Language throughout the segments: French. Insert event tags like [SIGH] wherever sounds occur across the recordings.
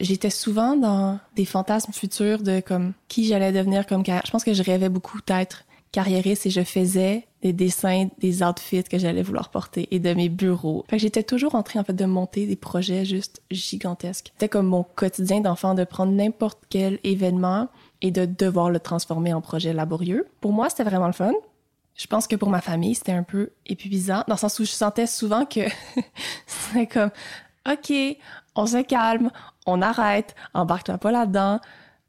j'étais souvent dans des fantasmes futurs de comme qui j'allais devenir comme carrière. Je pense que je rêvais beaucoup d'être carriériste et je faisais des dessins des outfits que j'allais vouloir porter et de mes bureaux. Fait j'étais toujours en train en fait de monter des projets juste gigantesques. C'était comme mon quotidien d'enfant de prendre n'importe quel événement et de devoir le transformer en projet laborieux. Pour moi, c'était vraiment le fun. Je pense que pour ma famille, c'était un peu épuisant, dans le sens où je sentais souvent que [LAUGHS] c'était comme, OK, on se calme, on arrête, embarque-toi pas là-dedans.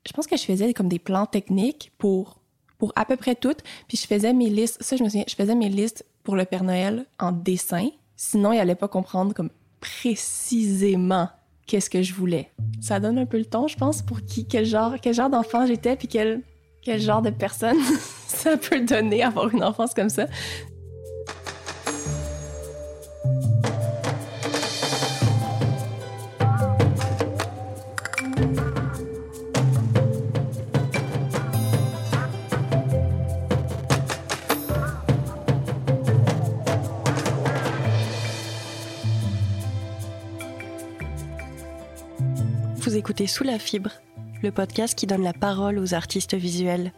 Je pense que je faisais comme des plans techniques pour, pour à peu près toutes, puis je faisais mes listes, ça je me souviens, je faisais mes listes pour le Père Noël en dessin, sinon il allait pas comprendre comme précisément qu'est-ce que je voulais. Ça donne un peu le ton, je pense, pour qui, quel genre, quel genre d'enfant j'étais, puis quel, quel genre de personne [LAUGHS] ça peut donner avoir une enfance comme ça. Vous écoutez Sous la fibre, le podcast qui donne la parole aux artistes visuels.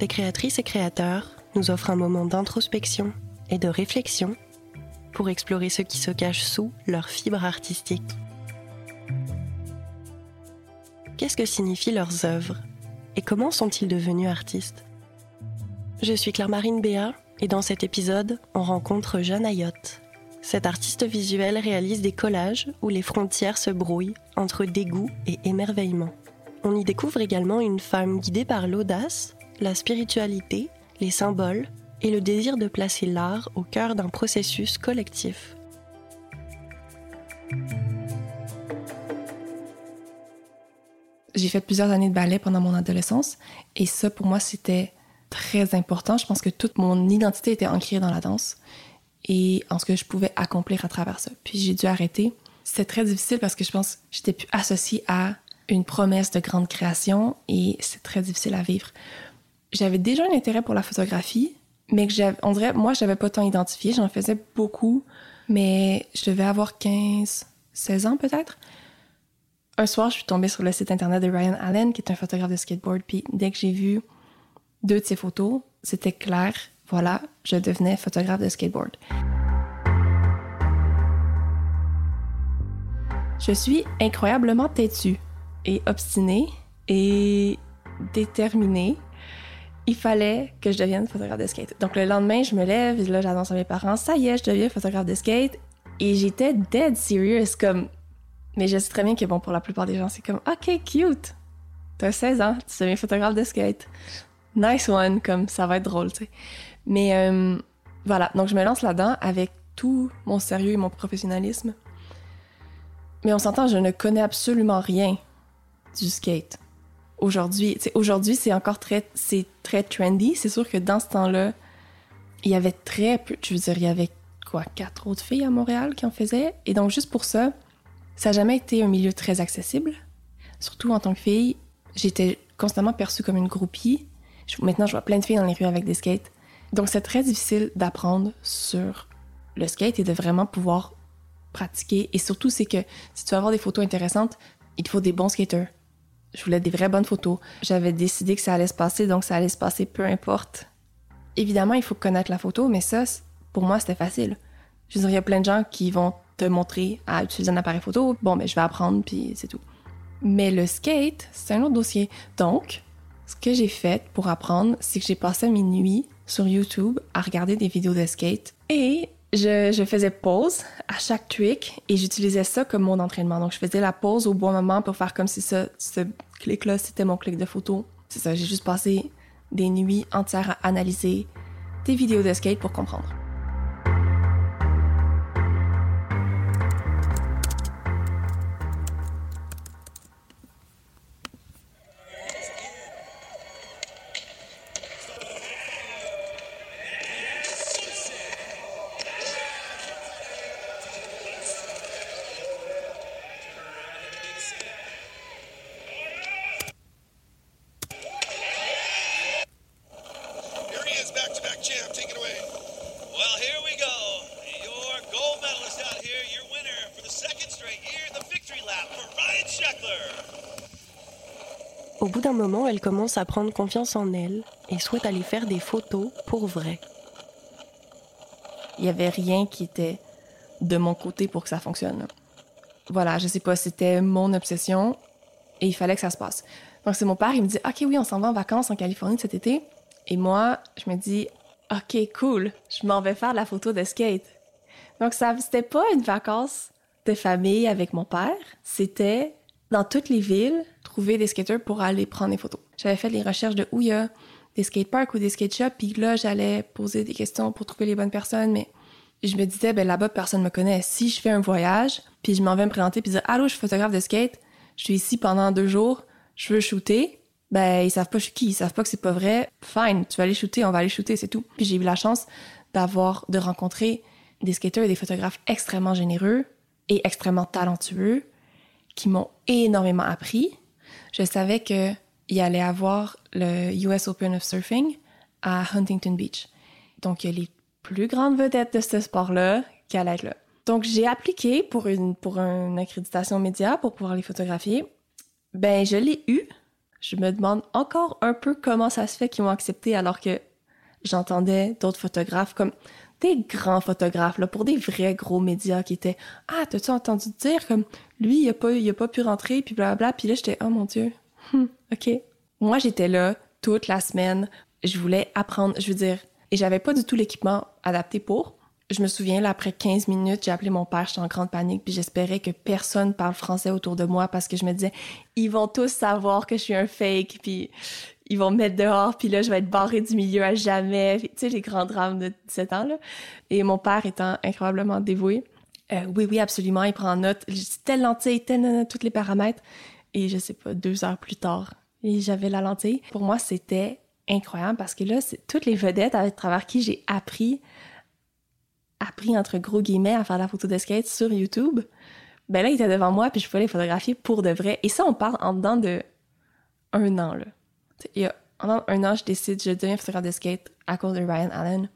Les créatrices et créateurs nous offrent un moment d'introspection et de réflexion pour explorer ce qui se cache sous leur fibre artistique. Qu'est-ce que signifient leurs œuvres et comment sont-ils devenus artistes? Je suis Claire-Marine Béat et dans cet épisode, on rencontre Jeanne Ayotte. Cet artiste visuel réalise des collages où les frontières se brouillent entre dégoût et émerveillement. On y découvre également une femme guidée par l'audace, la spiritualité, les symboles et le désir de placer l'art au cœur d'un processus collectif. J'ai fait plusieurs années de ballet pendant mon adolescence et ça pour moi c'était très important. Je pense que toute mon identité était ancrée dans la danse et en ce que je pouvais accomplir à travers ça. Puis j'ai dû arrêter. C'était très difficile parce que je pense que j'étais plus associée à une promesse de grande création et c'est très difficile à vivre. J'avais déjà un intérêt pour la photographie, mais que j'avais, on dirait, moi, je n'avais pas tant identifié. J'en faisais beaucoup, mais je devais avoir 15, 16 ans peut-être. Un soir, je suis tombée sur le site internet de Ryan Allen, qui est un photographe de skateboard. Puis dès que j'ai vu deux de ses photos, c'était clair voilà, je devenais photographe de skateboard. Je suis incroyablement têtue et obstinée et déterminée. Il fallait que je devienne photographe de skate. Donc le lendemain, je me lève, et là j'annonce à mes parents, ça y est, je deviens photographe de skate. Et j'étais dead serious, comme... Mais je sais très bien que bon, pour la plupart des gens, c'est comme, ok, cute. T'as 16 ans, tu deviens photographe de skate. Nice one, comme ça va être drôle, tu sais. Mais euh, voilà, donc je me lance là-dedans avec tout mon sérieux et mon professionnalisme. Mais on s'entend, je ne connais absolument rien du skate. Aujourd'hui, aujourd'hui c'est encore très, c'est très trendy. C'est sûr que dans ce temps-là, il y avait très peu, je veux dire, il y avait quoi, quatre autres filles à Montréal qui en faisaient. Et donc juste pour ça, ça n'a jamais été un milieu très accessible. Surtout en tant que fille, j'étais constamment perçue comme une groupie. maintenant, je vois plein de filles dans les rues avec des skates. Donc, c'est très difficile d'apprendre sur le skate et de vraiment pouvoir pratiquer. Et surtout, c'est que si tu veux avoir des photos intéressantes, il te faut des bons skaters. Je voulais des vraies bonnes photos. J'avais décidé que ça allait se passer, donc ça allait se passer peu importe. Évidemment, il faut connaître la photo, mais ça, pour moi, c'était facile. Je veux dire, il y a plein de gens qui vont te montrer à utiliser un appareil photo. Bon, mais ben, je vais apprendre, puis c'est tout. Mais le skate, c'est un autre dossier. Donc, ce que j'ai fait pour apprendre, c'est que j'ai passé mes nuits sur YouTube à regarder des vidéos de skate et je, faisais pause à chaque trick et j'utilisais ça comme mon entraînement. Donc, je faisais la pause au bon moment pour faire comme si ça, ce clic-là, c'était mon clic de photo. C'est ça, j'ai juste passé des nuits entières à analyser des vidéos de skate pour comprendre. Commence à prendre confiance en elle et souhaite aller faire des photos pour vrai. Il n'y avait rien qui était de mon côté pour que ça fonctionne. Voilà, je sais pas, c'était mon obsession et il fallait que ça se passe. Donc c'est mon père, il me dit OK oui, on s'en va en vacances en Californie cet été et moi, je me dis OK, cool, je m'en vais faire la photo de skate. Donc ça c'était pas une vacance de famille avec mon père, c'était dans toutes les villes trouver des skaters pour aller prendre des photos. J'avais fait les recherches de où il y a des skateparks ou des skate shops, puis là j'allais poser des questions pour trouver les bonnes personnes, mais je me disais ben là-bas personne me connaît. Si je fais un voyage, puis je m'en vais me présenter puis dire allô, je suis photographe de skate, je suis ici pendant deux jours, je veux shooter, ben ils savent pas qui, ils savent pas que c'est pas vrai. Fine, tu vas aller shooter, on va aller shooter, c'est tout. Puis j'ai eu la chance d'avoir de rencontrer des skateurs et des photographes extrêmement généreux et extrêmement talentueux qui m'ont énormément appris. Je savais que il allait avoir le US Open of Surfing à Huntington Beach. Donc il y a les plus grandes vedettes de ce sport-là qui allaient être là. Donc j'ai appliqué pour une pour une accréditation média pour pouvoir les photographier. Ben je l'ai eu. Je me demande encore un peu comment ça se fait qu'ils m'ont accepté alors que j'entendais d'autres photographes comme des grands photographes là pour des vrais gros médias qui étaient ah t'as-tu entendu dire comme lui il a pas il a pas pu rentrer puis bla puis là j'étais oh mon dieu hmm, ok moi j'étais là toute la semaine je voulais apprendre je veux dire et j'avais pas du tout l'équipement adapté pour je me souviens là après 15 minutes j'ai appelé mon père j'étais en grande panique puis j'espérais que personne parle français autour de moi parce que je me disais ils vont tous savoir que je suis un fake puis ils vont me mettre dehors, puis là, je vais être barré du milieu à jamais. Tu sais, les grands drames de 17 ans, là. Et mon père étant incroyablement dévoué, euh, oui, oui, absolument, il prend note. Telle lentille, tel, tous les paramètres. Et je sais pas, deux heures plus tard, j'avais la lentille. Pour moi, c'était incroyable parce que là, toutes les vedettes à travers qui j'ai appris, appris entre gros guillemets à faire la photo de skate sur YouTube. Ben là, ils étaient devant moi, puis je pouvais les photographier pour de vrai. Et ça, on parle en dedans de un an, là il y a un an, je décide, je deviens photographe de skate à cause de Ryan Allen.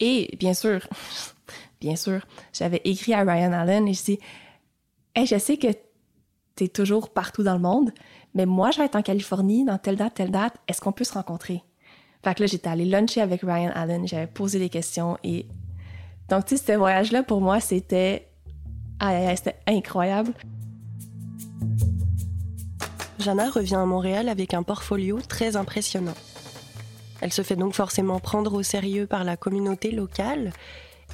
Et bien sûr, [LAUGHS] bien sûr, j'avais écrit à Ryan Allen et je dis Hey, je sais que tu es toujours partout dans le monde, mais moi, je vais être en Californie dans telle date, telle date. Est-ce qu'on peut se rencontrer? Fait que là, j'étais allée luncher avec Ryan Allen, j'avais posé des questions et. Donc, tu sais, ce voyage-là, pour moi, c'était. Ah, c'était incroyable. Jana revient à Montréal avec un portfolio très impressionnant. Elle se fait donc forcément prendre au sérieux par la communauté locale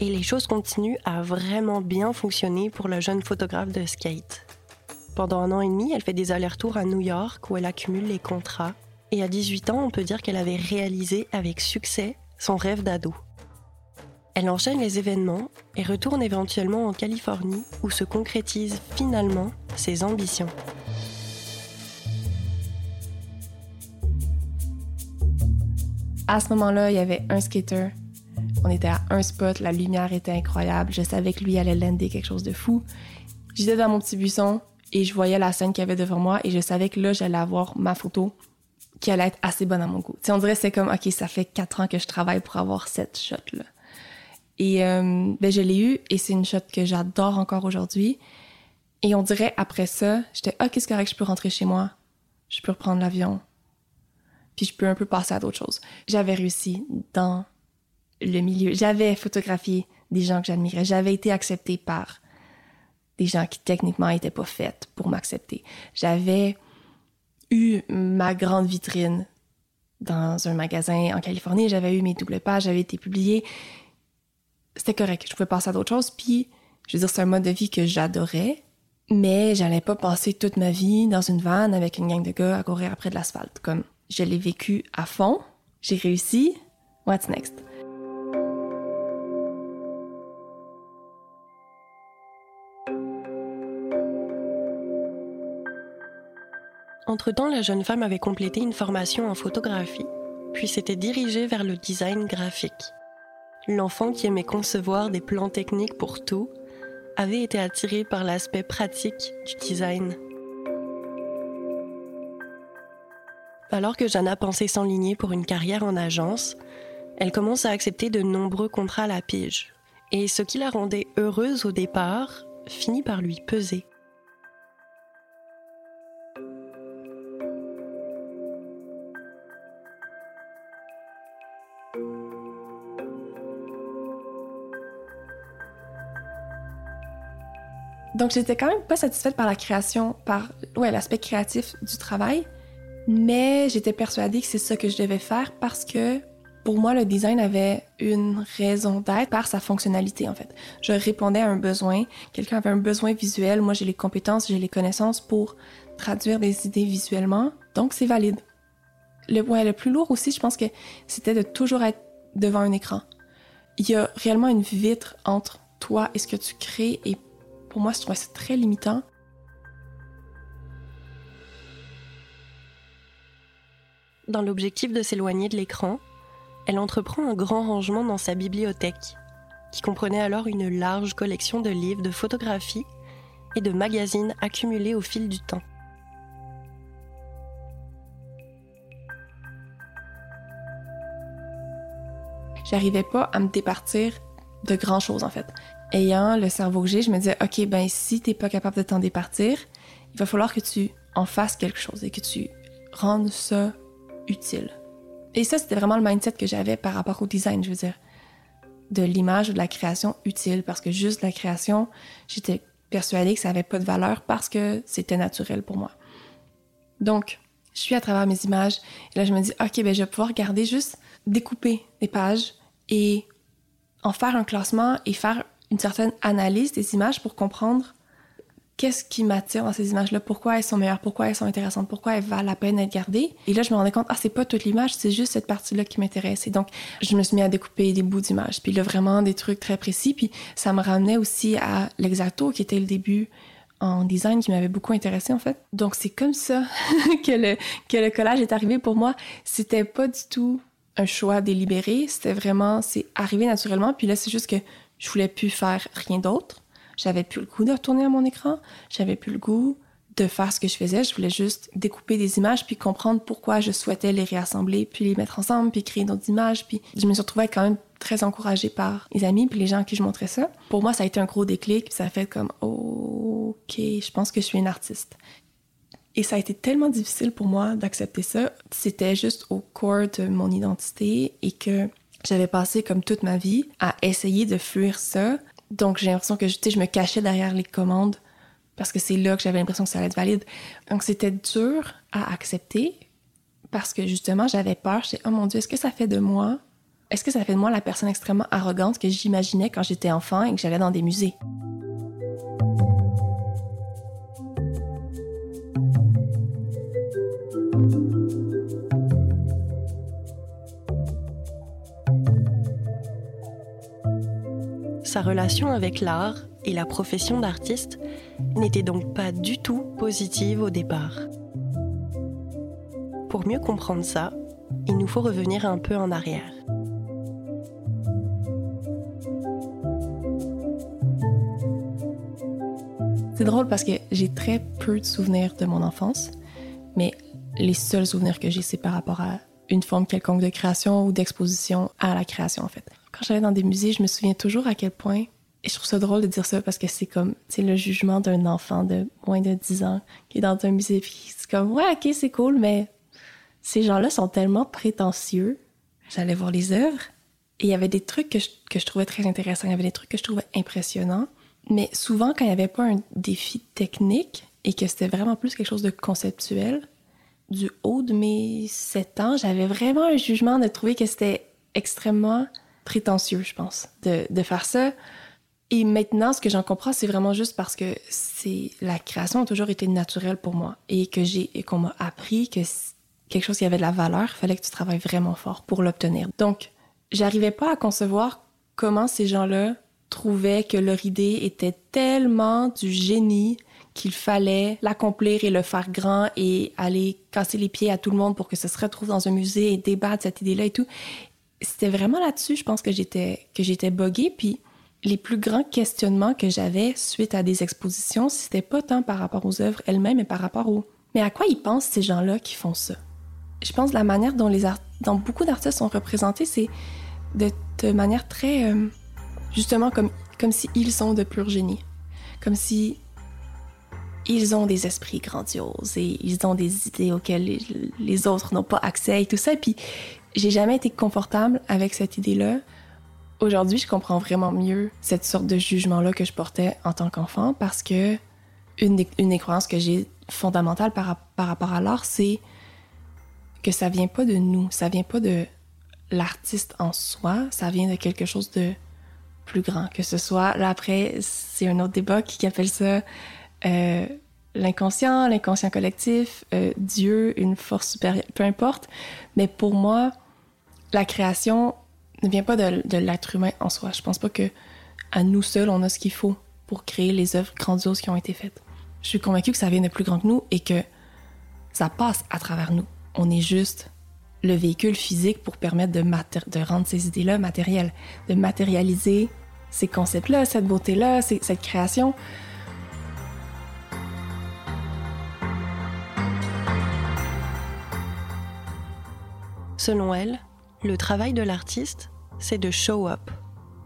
et les choses continuent à vraiment bien fonctionner pour la jeune photographe de skate. Pendant un an et demi, elle fait des allers-retours à New York où elle accumule les contrats. Et à 18 ans, on peut dire qu'elle avait réalisé avec succès son rêve d'ado. Elle enchaîne les événements et retourne éventuellement en Californie où se concrétisent finalement ses ambitions. À ce moment-là, il y avait un skater. On était à un spot, la lumière était incroyable. Je savais que lui allait lander quelque chose de fou. J'étais dans mon petit buisson et je voyais la scène qu'il y avait devant moi et je savais que là, j'allais avoir ma photo qui allait être assez bonne à mon goût. T'sais, on dirait c'est comme, OK, ça fait quatre ans que je travaille pour avoir cette shot-là. Et euh, ben, je l'ai eu et c'est une shot que j'adore encore aujourd'hui. Et on dirait après ça, j'étais, OK, c'est correct, je peux rentrer chez moi? Je peux reprendre l'avion puis je peux un peu passer à d'autres choses. J'avais réussi dans le milieu. J'avais photographié des gens que j'admirais. J'avais été acceptée par des gens qui techniquement étaient pas faites pour m'accepter. J'avais eu ma grande vitrine dans un magasin en Californie. J'avais eu mes doubles pages, j'avais été publiée. C'était correct. Je pouvais passer à d'autres choses. Puis, je veux dire, c'est un mode de vie que j'adorais. Mais j'allais pas passer toute ma vie dans une vanne avec une gang de gars à courir après de l'asphalte. Comme, je l'ai vécu à fond. J'ai réussi. What's next? Entre-temps, la jeune femme avait complété une formation en photographie, puis s'était dirigée vers le design graphique. L'enfant qui aimait concevoir des plans techniques pour tout avait été attiré par l'aspect pratique du design. Alors que Jana pensait s'enligner pour une carrière en agence, elle commence à accepter de nombreux contrats à la pige. Et ce qui la rendait heureuse au départ finit par lui peser. Donc, j'étais quand même pas satisfaite par la création, par ouais, l'aspect créatif du travail, mais j'étais persuadée que c'est ça que je devais faire parce que pour moi, le design avait une raison d'être par sa fonctionnalité, en fait. Je répondais à un besoin. Quelqu'un avait un besoin visuel. Moi, j'ai les compétences, j'ai les connaissances pour traduire des idées visuellement. Donc, c'est valide. Le, ouais, le plus lourd aussi, je pense que c'était de toujours être devant un écran. Il y a réellement une vitre entre toi et ce que tu crées et pour moi, je trouvais ça très limitant. Dans l'objectif de s'éloigner de l'écran, elle entreprend un grand rangement dans sa bibliothèque, qui comprenait alors une large collection de livres, de photographies et de magazines accumulés au fil du temps. J'arrivais pas à me départir de grand chose en fait. Ayant le cerveau que j'ai, je me disais OK, ben si t'es pas capable de t'en départir, il va falloir que tu en fasses quelque chose et que tu rendes ça utile. Et ça, c'était vraiment le mindset que j'avais par rapport au design, je veux dire, de l'image ou de la création utile, parce que juste la création, j'étais persuadée que ça avait pas de valeur parce que c'était naturel pour moi. Donc, je suis à travers mes images et là, je me dis, OK, ben je vais pouvoir regarder juste découper des pages et en faire un classement et faire une certaine analyse des images pour comprendre qu'est-ce qui m'attire dans ces images-là, pourquoi elles sont meilleures, pourquoi elles sont intéressantes, pourquoi elles valent la peine d'être gardées. Et là, je me rendais compte, ah, c'est pas toute l'image, c'est juste cette partie-là qui m'intéresse. Et donc, je me suis mis à découper des bouts d'images. Puis là, vraiment des trucs très précis. Puis ça me ramenait aussi à l'exacto, qui était le début en design qui m'avait beaucoup intéressé en fait. Donc c'est comme ça [LAUGHS] que le que le collage est arrivé pour moi. C'était pas du tout un choix délibéré, c'était vraiment c'est arrivé naturellement puis là c'est juste que je voulais plus faire rien d'autre. J'avais plus le goût de retourner à mon écran. J'avais plus le goût de faire ce que je faisais. Je voulais juste découper des images puis comprendre pourquoi je souhaitais les réassembler puis les mettre ensemble puis créer d'autres images. Puis je me suis retrouvée quand même très encouragée par les amis puis les gens à qui je montrais ça. Pour moi, ça a été un gros déclic ça a fait comme OK, je pense que je suis une artiste. Et ça a été tellement difficile pour moi d'accepter ça. C'était juste au corps de mon identité et que j'avais passé comme toute ma vie à essayer de fuir ça. Donc j'ai l'impression que je me cachais derrière les commandes parce que c'est là que j'avais l'impression que ça allait être valide. Donc c'était dur à accepter parce que justement j'avais peur. J'étais oh mon dieu, est-ce que ça fait de moi Est-ce que ça fait de moi la personne extrêmement arrogante que j'imaginais quand j'étais enfant et que j'allais dans des musées? Sa relation avec l'art et la profession d'artiste n'était donc pas du tout positive au départ. Pour mieux comprendre ça, il nous faut revenir un peu en arrière. C'est drôle parce que j'ai très peu de souvenirs de mon enfance, mais les seuls souvenirs que j'ai, c'est par rapport à une forme quelconque de création ou d'exposition à la création, en fait quand j'allais dans des musées, je me souviens toujours à quel point, et je trouve ça drôle de dire ça parce que c'est comme, tu le jugement d'un enfant de moins de 10 ans qui est dans un musée, puis c'est comme, ouais, ok, c'est cool, mais ces gens-là sont tellement prétentieux. J'allais voir les œuvres et il y avait des trucs que que je trouvais très intéressants, il y avait des trucs que je trouvais impressionnants, mais souvent quand il n'y avait pas un défi technique et que c'était vraiment plus quelque chose de conceptuel, du haut de mes 7 ans, j'avais vraiment un jugement de trouver que c'était extrêmement prétentieux, je pense, de, de faire ça. Et maintenant, ce que j'en comprends, c'est vraiment juste parce que c'est la création a toujours été naturelle pour moi et que j'ai et qu'on m'a appris que quelque chose qui avait de la valeur, fallait que tu travailles vraiment fort pour l'obtenir. Donc, j'arrivais pas à concevoir comment ces gens-là trouvaient que leur idée était tellement du génie qu'il fallait l'accomplir et le faire grand et aller casser les pieds à tout le monde pour que ça se retrouve dans un musée et débattre cette idée-là et tout c'était vraiment là-dessus, je pense que j'étais que j'étais. Puis les plus grands questionnements que j'avais suite à des expositions, c'était pas tant par rapport aux œuvres elles-mêmes, mais par rapport aux. Mais à quoi ils pensent ces gens-là qui font ça? Je pense que la manière dont les art... dont beaucoup d'artistes sont représentés, c'est de, manière très euh, justement comme comme si ils sont de pur génie, comme si ils ont des esprits grandioses et ils ont des idées auxquelles les, autres n'ont pas accès et tout ça. Puis j'ai jamais été confortable avec cette idée-là Aujourd'hui, je comprends vraiment mieux cette sorte de jugement-là que je portais en tant qu'enfant parce que une des, croyances que j'ai fondamentales par, par rapport à l'art, c'est que ça vient pas de nous, ça vient pas de l'artiste en soi, ça vient de quelque chose de plus grand. Que ce soit, là après, c'est un autre débat qui appelle ça euh, l'inconscient, l'inconscient collectif, euh, Dieu, une force supérieure, peu importe. Mais pour moi, la création ne vient pas de, de l'être humain en soi. Je pense pas que à nous seuls, on a ce qu'il faut pour créer les œuvres grandioses qui ont été faites. Je suis convaincue que ça vient de plus grand que nous et que ça passe à travers nous. On est juste le véhicule physique pour permettre de, de rendre ces idées-là matérielles, de matérialiser ces concepts-là, cette beauté-là, cette création. Selon elle, le travail de l'artiste, c'est de show up,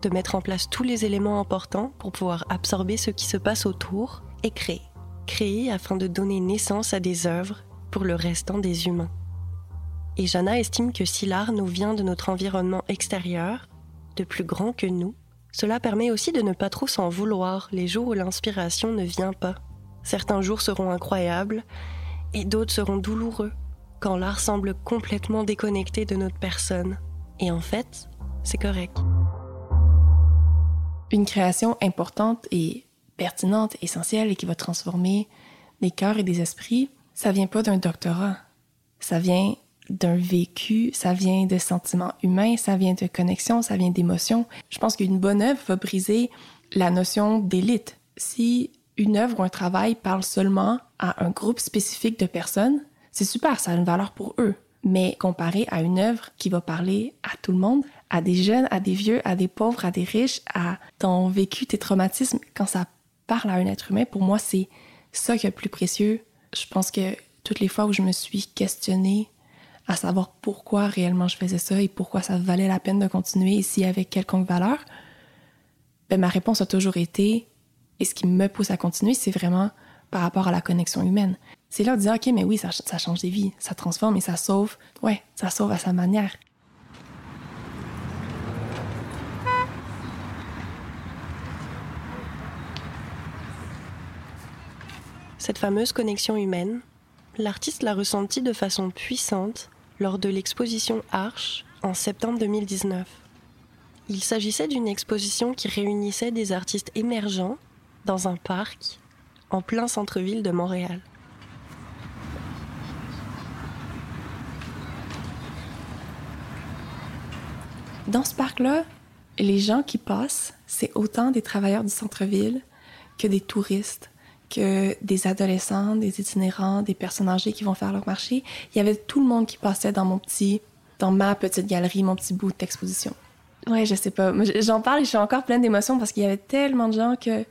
de mettre en place tous les éléments importants pour pouvoir absorber ce qui se passe autour et créer. Créer afin de donner naissance à des œuvres pour le restant des humains. Et Jana estime que si l'art nous vient de notre environnement extérieur, de plus grand que nous, cela permet aussi de ne pas trop s'en vouloir les jours où l'inspiration ne vient pas. Certains jours seront incroyables et d'autres seront douloureux, quand l'art semble complètement déconnecté de notre personne. Et en fait, c'est correct. Une création importante et pertinente, essentielle et qui va transformer des cœurs et des esprits, ça vient pas d'un doctorat. Ça vient d'un vécu, ça vient de sentiments humains, ça vient de connexion, ça vient d'émotions. Je pense qu'une bonne œuvre va briser la notion d'élite. Si une œuvre ou un travail parle seulement à un groupe spécifique de personnes, c'est super, ça a une valeur pour eux. Mais comparé à une œuvre qui va parler à tout le monde, à des jeunes, à des vieux, à des pauvres, à des riches, à ton vécu, tes traumatismes, quand ça parle à un être humain, pour moi, c'est ça qui est le plus précieux. Je pense que toutes les fois où je me suis questionnée à savoir pourquoi réellement je faisais ça et pourquoi ça valait la peine de continuer ici avec quelconque valeur, ben, ma réponse a toujours été, et ce qui me pousse à continuer, c'est vraiment par rapport à la connexion humaine. C'est là de dire, OK, mais oui, ça, change des vies, ça transforme et ça sauve. Ouais, ça sauve à sa manière. Cette fameuse connexion humaine, l'artiste l'a ressentie de façon puissante lors de l'exposition Arche en septembre 2019. Il s'agissait d'une exposition qui réunissait des artistes émergents dans un parc en plein centre-ville de Montréal. Dans ce parc-là, les gens qui passent, c'est autant des travailleurs du centre-ville que des touristes, que des adolescents, des itinérants, des personnes âgées qui vont faire leur marché. Il y avait tout le monde qui passait dans mon petit, dans ma petite galerie, mon petit bout d'exposition. Ouais, je sais pas. J'en parle et je suis encore pleine d'émotions parce qu'il y avait tellement de gens que,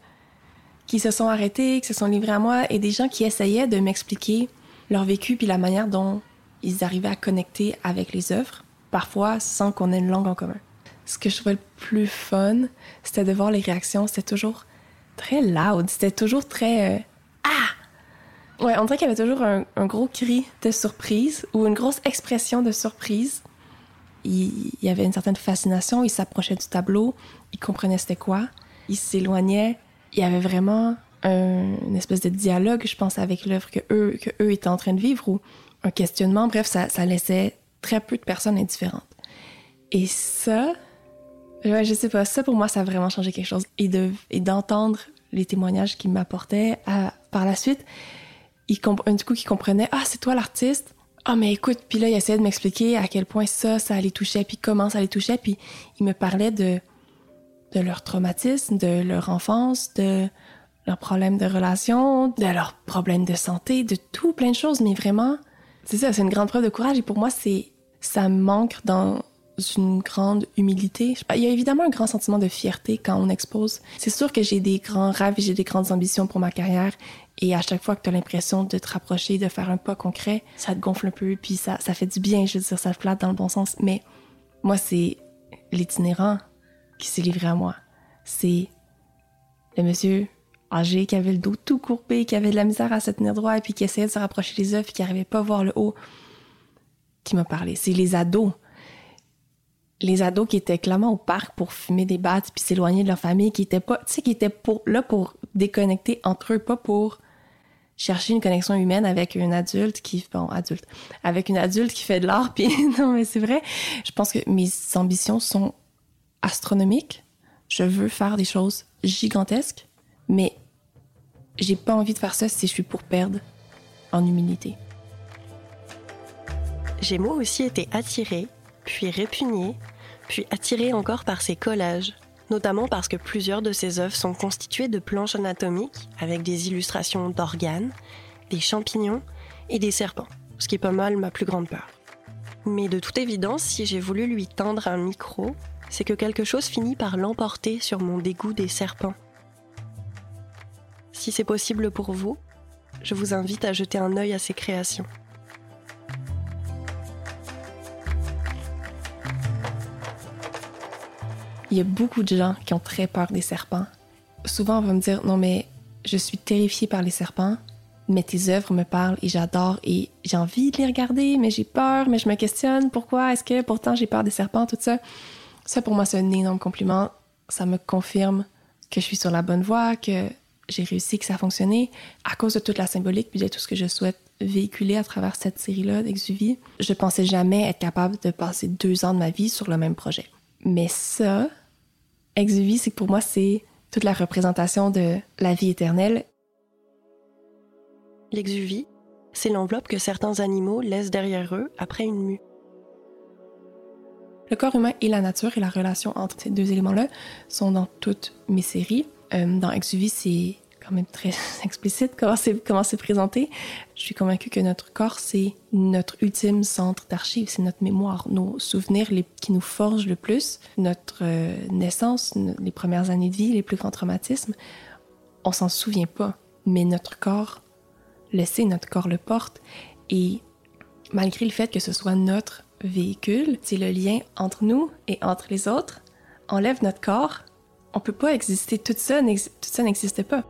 qui se sont arrêtés, qui se sont livrés à moi et des gens qui essayaient de m'expliquer leur vécu puis la manière dont ils arrivaient à connecter avec les œuvres, parfois sans qu'on ait une langue en commun. Ce que je trouvais le plus fun, c'était de voir les réactions. C'était toujours très loud. C'était toujours très. Euh, ah! Ouais, on dirait qu'il y avait toujours un, gros cri de surprise ou une grosse expression de surprise. Il, y avait une certaine fascination. Il s'approchait du tableau. Il comprenait c'était quoi. Il s'éloignait. Il y avait vraiment une espèce de dialogue, je pense, avec l'œuvre que eux, que eux étaient en train de vivre ou un questionnement. Bref, ça, ça laissait très peu de personnes indifférentes. Et ça, je sais pas. Ça, pour moi, ça a vraiment changé quelque chose. Et de et d'entendre les témoignages qu'il m'apportait par la suite, il du coup, qui comprenait Ah, c'est toi l'artiste? Ah, mais écoute, puis là, il essayait de m'expliquer à quel point ça, ça les touchait, puis comment ça les touchait, puis il me parlait de, de leur traumatisme, de leur enfance, de leurs problèmes de relation, de leurs problèmes de santé, de tout, plein de choses, mais vraiment, c'est ça, c'est une grande preuve de courage, et pour moi, c'est, ça manque dans, une grande humilité. Il y a évidemment un grand sentiment de fierté quand on expose. C'est sûr que j'ai des grands rêves j'ai des grandes ambitions pour ma carrière. Et à chaque fois que tu as l'impression de te rapprocher, de faire un pas concret, ça te gonfle un peu, puis ça, ça fait du bien, je veux dire, ça flatte dans le bon sens. Mais moi, c'est l'itinérant qui s'est livré à moi. C'est le monsieur âgé qui avait le dos tout courbé, qui avait de la misère à se tenir droit et puis qui essayait de se rapprocher des œufs qui n'arrivait pas à voir le haut qui m'a parlé. C'est les ados les ados qui étaient clairement au parc pour fumer des battes puis s'éloigner de leur famille, qui étaient pas, qui étaient là pour déconnecter entre eux, pas pour chercher une connexion humaine avec un adulte qui, bon, adulte, avec une adulte qui fait de l'art, [LAUGHS] puis non, mais c'est vrai. Je pense que mes ambitions sont astronomiques. Je veux faire des choses gigantesques, mais j'ai pas envie de faire ça si je suis pour perdre en humilité. J'ai moi aussi été attirée, puis répugnée, puis attirée encore par ces collages, notamment parce que plusieurs de ces œuvres sont constituées de planches anatomiques avec des illustrations d'organes, des champignons et des serpents, ce qui est pas mal ma plus grande peur. Mais de toute évidence, si j'ai voulu lui tendre un micro, c'est que quelque chose finit par l'emporter sur mon dégoût des serpents. Si c'est possible pour vous, je vous invite à jeter un œil à ces créations. Il y a beaucoup de gens qui ont très peur des serpents. Souvent, on va me dire non, mais je suis terrifiée par les serpents, mais tes œuvres me parlent et j'adore et j'ai envie de les regarder, mais j'ai peur, mais je me questionne pourquoi est-ce que pourtant j'ai peur des serpents, tout ça. Ça, pour moi, c'est un énorme compliment. Ça me confirme que je suis sur la bonne voie, que j'ai réussi, que ça a fonctionné à cause de toute la symbolique puis de tout ce que je souhaite véhiculer à travers cette série-là d'Exuvie. Je pensais jamais être capable de passer deux ans de ma vie sur le même projet. Mais ça, Exuvie, c'est que pour moi, c'est toute la représentation de la vie éternelle. L'exuvie, c'est l'enveloppe que certains animaux laissent derrière eux après une mue. Le corps humain et la nature et la relation entre ces deux éléments-là sont dans toutes mes séries. Euh, dans Exuvie, c'est quand même très [LAUGHS] explicite comment c'est présenté. Je suis convaincue que notre corps c'est notre ultime centre d'archives, c'est notre mémoire, nos souvenirs qui nous forgent le plus, notre euh, naissance, les premières années de vie, les plus grands traumatismes. On s'en souvient pas, mais notre corps le sait, notre corps le porte et malgré le fait que ce soit notre véhicule, c'est le lien entre nous et entre les autres, enlève notre corps, on peut pas exister. Tout ça n'existe pas.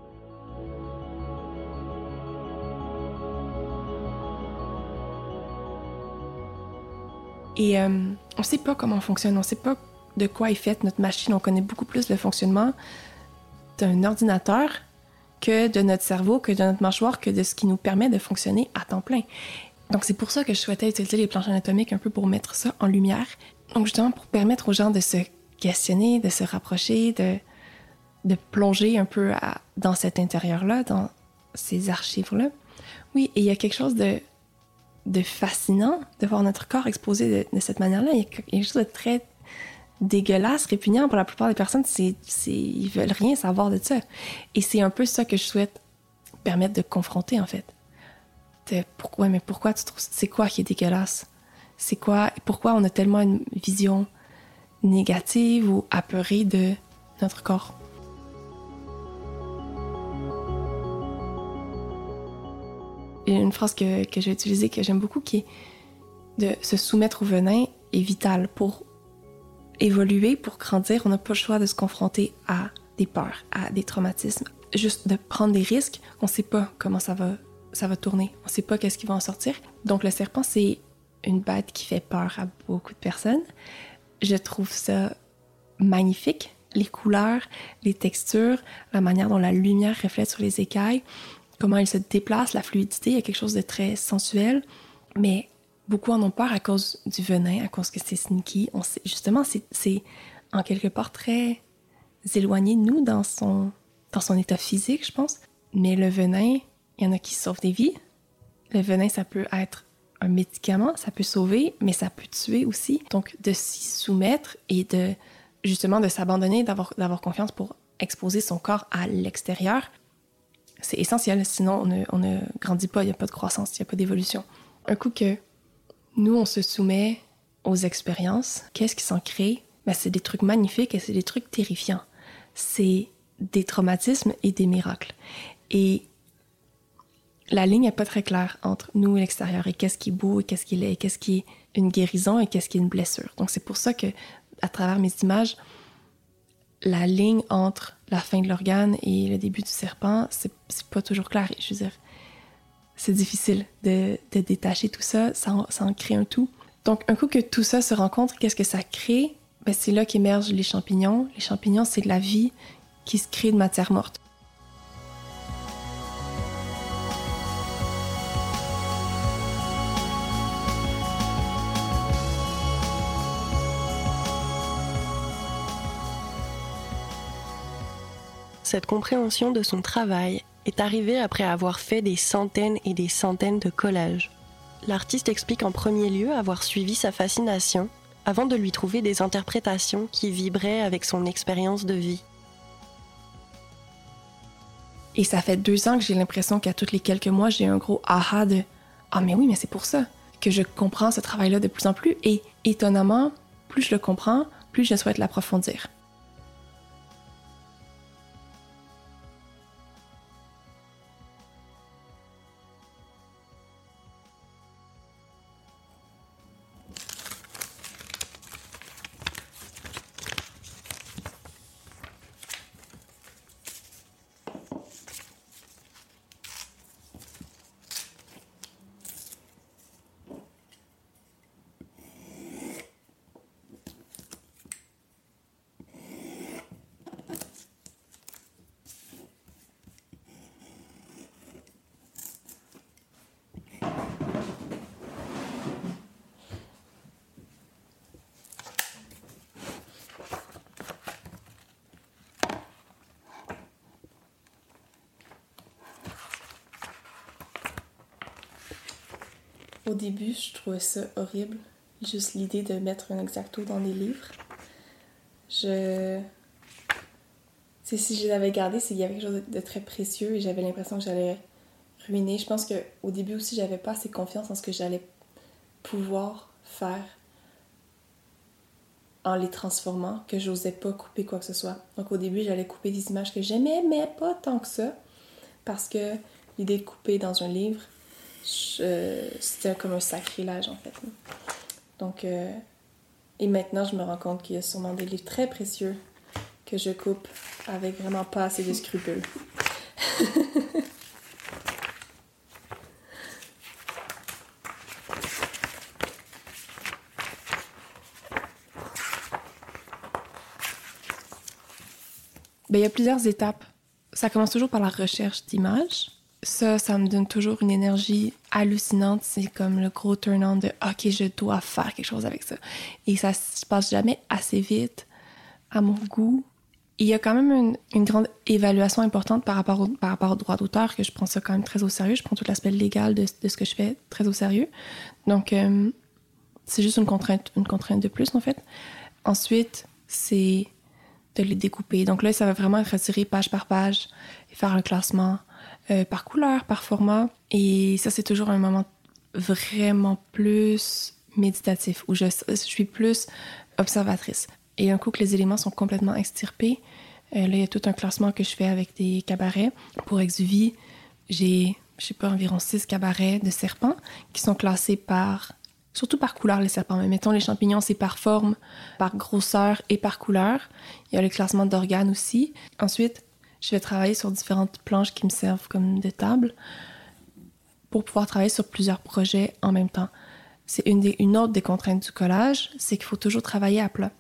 Et euh, on ne sait pas comment on fonctionne, on ne sait pas de quoi est faite notre machine. On connaît beaucoup plus le fonctionnement d'un ordinateur que de notre cerveau, que de notre mâchoire, que de ce qui nous permet de fonctionner à temps plein. Donc c'est pour ça que je souhaitais utiliser les planches anatomiques un peu pour mettre ça en lumière. Donc justement pour permettre aux gens de se questionner, de se rapprocher, de, de plonger un peu dans cet intérieur-là, dans ces archives-là. Oui, et il y a quelque chose de de fascinant de voir notre corps exposé de, cette manière-là. Il y a quelque chose de très dégueulasse, répugnant pour la plupart des personnes. C'est, ils veulent rien savoir de ça. Et c'est un peu ça que je souhaite permettre de confronter, en fait. Pourquoi, mais pourquoi tu trouves, c'est quoi qui est dégueulasse? C'est quoi, pourquoi on a tellement une vision négative ou apeurée de notre corps? Une phrase que, que j'ai utilisée, que j'aime beaucoup, qui est de se soumettre au venin est vital pour évoluer, pour grandir. On n'a pas le choix de se confronter à des peurs, à des traumatismes. Juste de prendre des risques. On ne sait pas comment ça va, ça va tourner. On ne sait pas qu'est-ce qui va en sortir. Donc le serpent, c'est une bête qui fait peur à beaucoup de personnes. Je trouve ça magnifique. Les couleurs, les textures, la manière dont la lumière reflète sur les écailles comment il se déplace, la fluidité, il y a quelque chose de très sensuel, mais beaucoup en ont peur à cause du venin, à cause que c'est sneaky. Justement, c'est en quelque part très éloigné de nous dans son, dans son état physique, je pense. Mais le venin, il y en a qui sauvent des vies. Le venin, ça peut être un médicament, ça peut sauver, mais ça peut tuer aussi. Donc, de s'y soumettre et de justement de s'abandonner, d'avoir confiance pour exposer son corps à l'extérieur, c'est essentiel, sinon on ne, grandit pas, il n'y a pas de croissance, il n'y a pas d'évolution. Un coup que nous, on se soumet aux expériences, qu'est-ce qui s'en crée? Ben, c'est des trucs magnifiques et c'est des trucs terrifiants. C'est des traumatismes et des miracles. Et la ligne n'est pas très claire entre nous et l'extérieur et qu'est-ce qui est beau et qu'est-ce qui est, qu'est-ce qui est une guérison et qu'est-ce qui est une blessure. Donc c'est pour ça que à travers mes images, la ligne entre la fin de l'organe et le début du serpent, c'est pas toujours clair. Je veux dire, c'est difficile de, détacher tout ça, ça en, crée un tout. Donc, un coup que tout ça se rencontre, qu'est-ce que ça crée? ben, c'est là qu'émergent les champignons. Les champignons, c'est de la vie qui se crée de matière morte. Cette compréhension de son travail est arrivée après avoir fait des centaines et des centaines de collages. L'artiste explique en premier lieu avoir suivi sa fascination avant de lui trouver des interprétations qui vibraient avec son expérience de vie. Et ça fait deux ans que j'ai l'impression qu'à toutes les quelques mois, j'ai un gros aha de Ah, mais oui, mais c'est pour ça que je comprends ce travail-là de plus en plus. Et étonnamment, plus je le comprends, plus je souhaite l'approfondir. Au début, je trouvais ça horrible, juste l'idée de mettre un exacto dans les livres. Je. Tu sais, si je l'avais gardé, c'est qu'il y avait quelque chose de très précieux et j'avais l'impression que j'allais ruiner. Je pense qu'au début aussi, j'avais pas assez confiance en ce que j'allais pouvoir faire en les transformant, que j'osais pas couper quoi que ce soit. Donc au début, j'allais couper des images que j'aimais, mais pas tant que ça, parce que l'idée de couper dans un livre, c'était comme un sacrilège en fait. Donc, euh, et maintenant je me rends compte qu'il y a sûrement des livres très précieux que je coupe avec vraiment pas assez de scrupules. Ben, il y a plusieurs étapes. Ça commence toujours par la recherche d'images ça, ça me donne toujours une énergie hallucinante. C'est comme le gros turn-on de OK, je dois faire quelque chose avec ça. Et ça se passe jamais assez vite à mon goût. Il y a quand même une, grande évaluation importante par rapport, au, par rapport au droit d'auteur, que je prends ça quand même très au sérieux. Je prends tout l'aspect légal de, ce que je fais très au sérieux. Donc, euh, c'est juste une contrainte, une contrainte de plus, en fait. Ensuite, c'est de les découper. Donc là, ça va vraiment être retiré page par page et faire un classement euh, par couleur, par format. Et ça, c'est toujours un moment vraiment plus méditatif, où je, suis plus observatrice. Et un coup que les éléments sont complètement extirpés, euh, là, il y a tout un classement que je fais avec des cabarets. Pour Exuvie, j'ai, je sais pas, environ six cabarets de serpents qui sont classés par, surtout par couleur, les serpents. Mais mettons, les champignons, c'est par forme, par grosseur et par couleur. Il y a le classement d'organes aussi. Ensuite, je vais travailler sur différentes planches qui me servent comme de table pour pouvoir travailler sur plusieurs projets en même temps. C'est une, une autre des contraintes du collage, c'est qu'il faut toujours travailler à plat.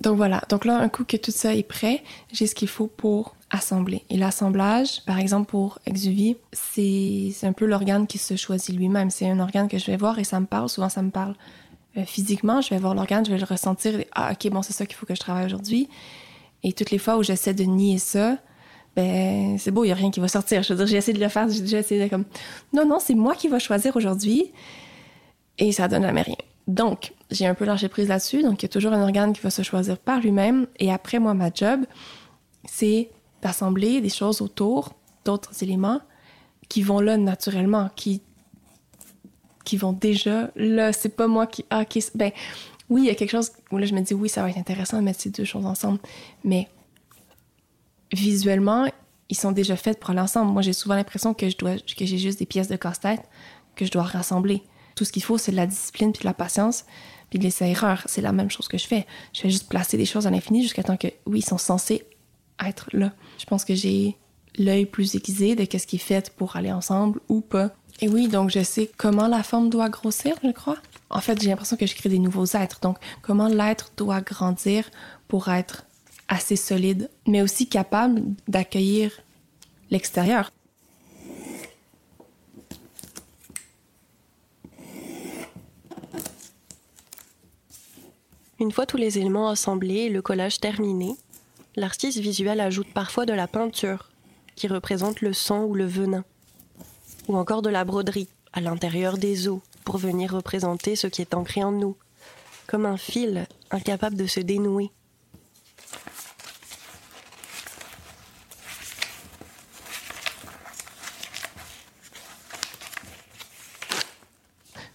Donc voilà, donc là, un coup que tout ça est prêt, j'ai ce qu'il faut pour assembler. Et l'assemblage, par exemple pour Exuvie, c'est un peu l'organe qui se choisit lui-même. C'est un organe que je vais voir et ça me parle. Souvent, ça me parle euh, physiquement. Je vais voir l'organe, je vais le ressentir. Et, ah, ok, bon, c'est ça qu'il faut que je travaille aujourd'hui. Et toutes les fois où j'essaie de nier ça, ben c'est beau, il n'y a rien qui va sortir. Je veux dire, j'ai essayé de le faire, j'ai déjà essayé de comme, non, non, c'est moi qui va choisir aujourd'hui. Et ça donne jamais rien. Donc, j'ai un peu lâché prise là-dessus. Donc, il y a toujours un organe qui va se choisir par lui-même. Et après, moi, ma job, c'est d'assembler des choses autour d'autres éléments qui vont là naturellement, qui, qui vont déjà là. C'est pas moi qui, ah, qui, ben, oui, il y a quelque chose où là, je me dis, oui, ça va être intéressant de mettre ces deux choses ensemble. Mais visuellement, ils sont déjà faits pour l'ensemble. Moi, j'ai souvent l'impression que je dois, que j'ai juste des pièces de casse-tête que je dois rassembler. Tout ce qu'il faut, c'est de la discipline, puis de la patience, puis de l'essai-erreur. C'est la même chose que je fais. Je fais juste placer des choses à l'infini jusqu'à temps que, oui, ils sont censés être là. Je pense que j'ai l'œil plus aiguisé de qu'est-ce qui est fait pour aller ensemble ou pas. Et oui, donc je sais comment la forme doit grossir, je crois. en fait, j'ai l'impression que je crée des nouveaux êtres. Donc, comment l'être doit grandir pour être assez solide, mais aussi capable d'accueillir l'extérieur. Une fois tous les éléments assemblés et le collage terminé, l'artiste visuel ajoute parfois de la peinture, qui représente le sang ou le venin, ou encore de la broderie à l'intérieur des os pour venir représenter ce qui est ancré en nous, comme un fil incapable de se dénouer.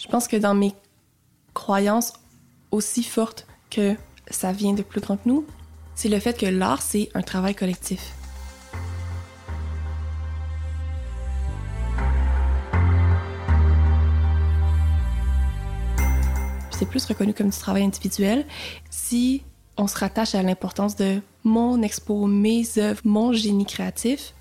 Je pense que dans mes croyances aussi fortes que ça vient de plus grand que nous, c'est le fait que l'art, c'est un travail collectif. C'est plus reconnu comme du travail individuel si on se rattache à l'importance de mon expo, mes œuvres, mon génie créatif,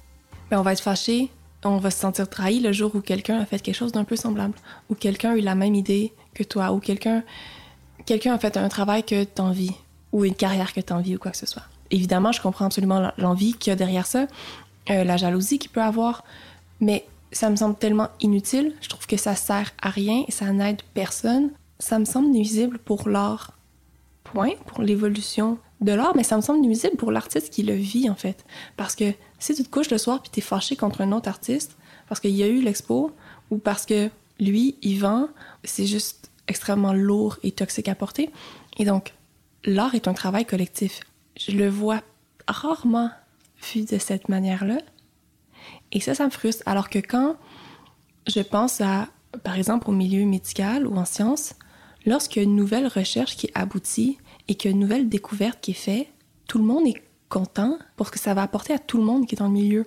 ben on va être fâché on va se sentir trahi le jour où quelqu'un a fait quelque chose d'un peu semblable, ou quelqu'un a eu la même idée que toi, ou quelqu'un quelqu'un a fait un travail que tu envies, ou une carrière que tu envies, ou quoi que ce soit. Évidemment, je comprends absolument l'envie qu'il y a derrière ça, euh, la jalousie qu'il peut avoir, mais ça me semble tellement inutile. Je trouve que ça sert à rien et ça n'aide personne. Ça me semble nuisible pour l'art. Point, pour l'évolution de l'art, mais ça me semble nuisible pour l'artiste qui le vit, en fait. Parce que si tu te couches le soir puis t'es fâché contre un autre artiste parce qu'il y a eu l'expo ou parce que lui, il vend, c'est juste extrêmement lourd et toxique à porter. Et donc, l'art est un travail collectif. Je le vois rarement vu de cette manière-là. Et ça, ça me frustre. Alors que quand je pense à, par exemple, au milieu médical ou en sciences, lorsqu'il y a une nouvelle recherche qui aboutit et qu'il y a une nouvelle découverte qui est faite, tout le monde est content parce que ça va apporter à tout le monde qui est dans le milieu.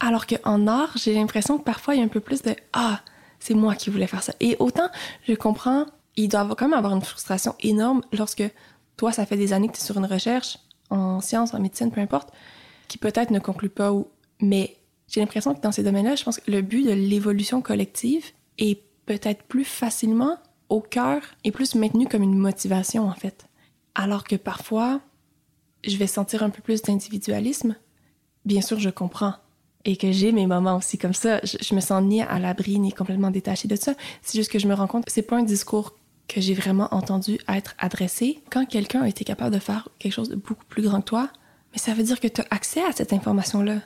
Alors qu'en art, j'ai l'impression que parfois il y a un peu plus de Ah, c'est moi qui voulais faire ça. Et autant je comprends, il doit quand même avoir une frustration énorme lorsque toi, ça fait des années que tu es sur une recherche en sciences, en médecine, peu importe, qui peut-être ne conclut pas ou. Mais j'ai l'impression que dans ces domaines-là, je pense que le but de l'évolution collective est peut-être plus facilement au cœur et plus maintenu comme une motivation, en fait. Alors que parfois, je vais sentir un peu plus d'individualisme. Bien sûr, je comprends. Et que j'ai mes moments aussi comme ça. Je, me sens ni à l'abri, ni complètement détachée de ça. C'est juste que je me rends compte que c'est pas un discours que j'ai vraiment entendu être adressé. Quand quelqu'un a été capable de faire quelque chose de beaucoup plus grand que toi, mais ça veut dire que tu as accès à cette information-là.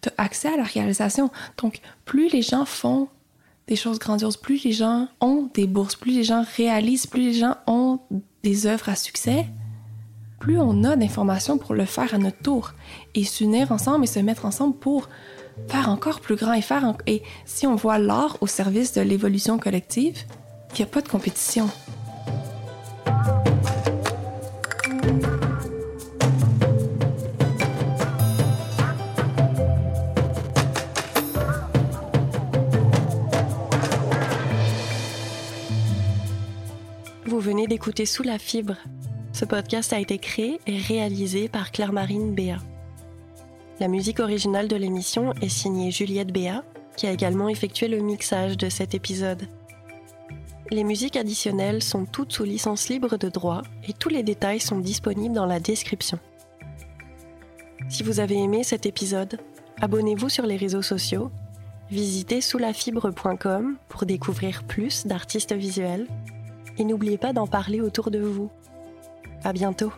Tu as accès à la réalisation. Donc, plus les gens font des choses grandioses, plus les gens ont des bourses, plus les gens réalisent, plus les gens ont des œuvres à succès, plus on a d'informations pour le faire à notre tour et s'unir ensemble et se mettre ensemble pour faire encore plus grand et faire et si on voit l'art au service de l'évolution collective, il n'y a pas de compétition. Vous venez d'écouter Sous la fibre, ce podcast a été créé et réalisé par Claire-Marine Béa. La musique originale de l'émission est signée Juliette Béa, qui a également effectué le mixage de cet épisode. Les musiques additionnelles sont toutes sous licence libre de droit et tous les détails sont disponibles dans la description. Si vous avez aimé cet épisode, abonnez-vous sur les réseaux sociaux, visitez soulafibre.com pour découvrir plus d'artistes visuels et n'oubliez pas d'en parler autour de vous. À bientôt.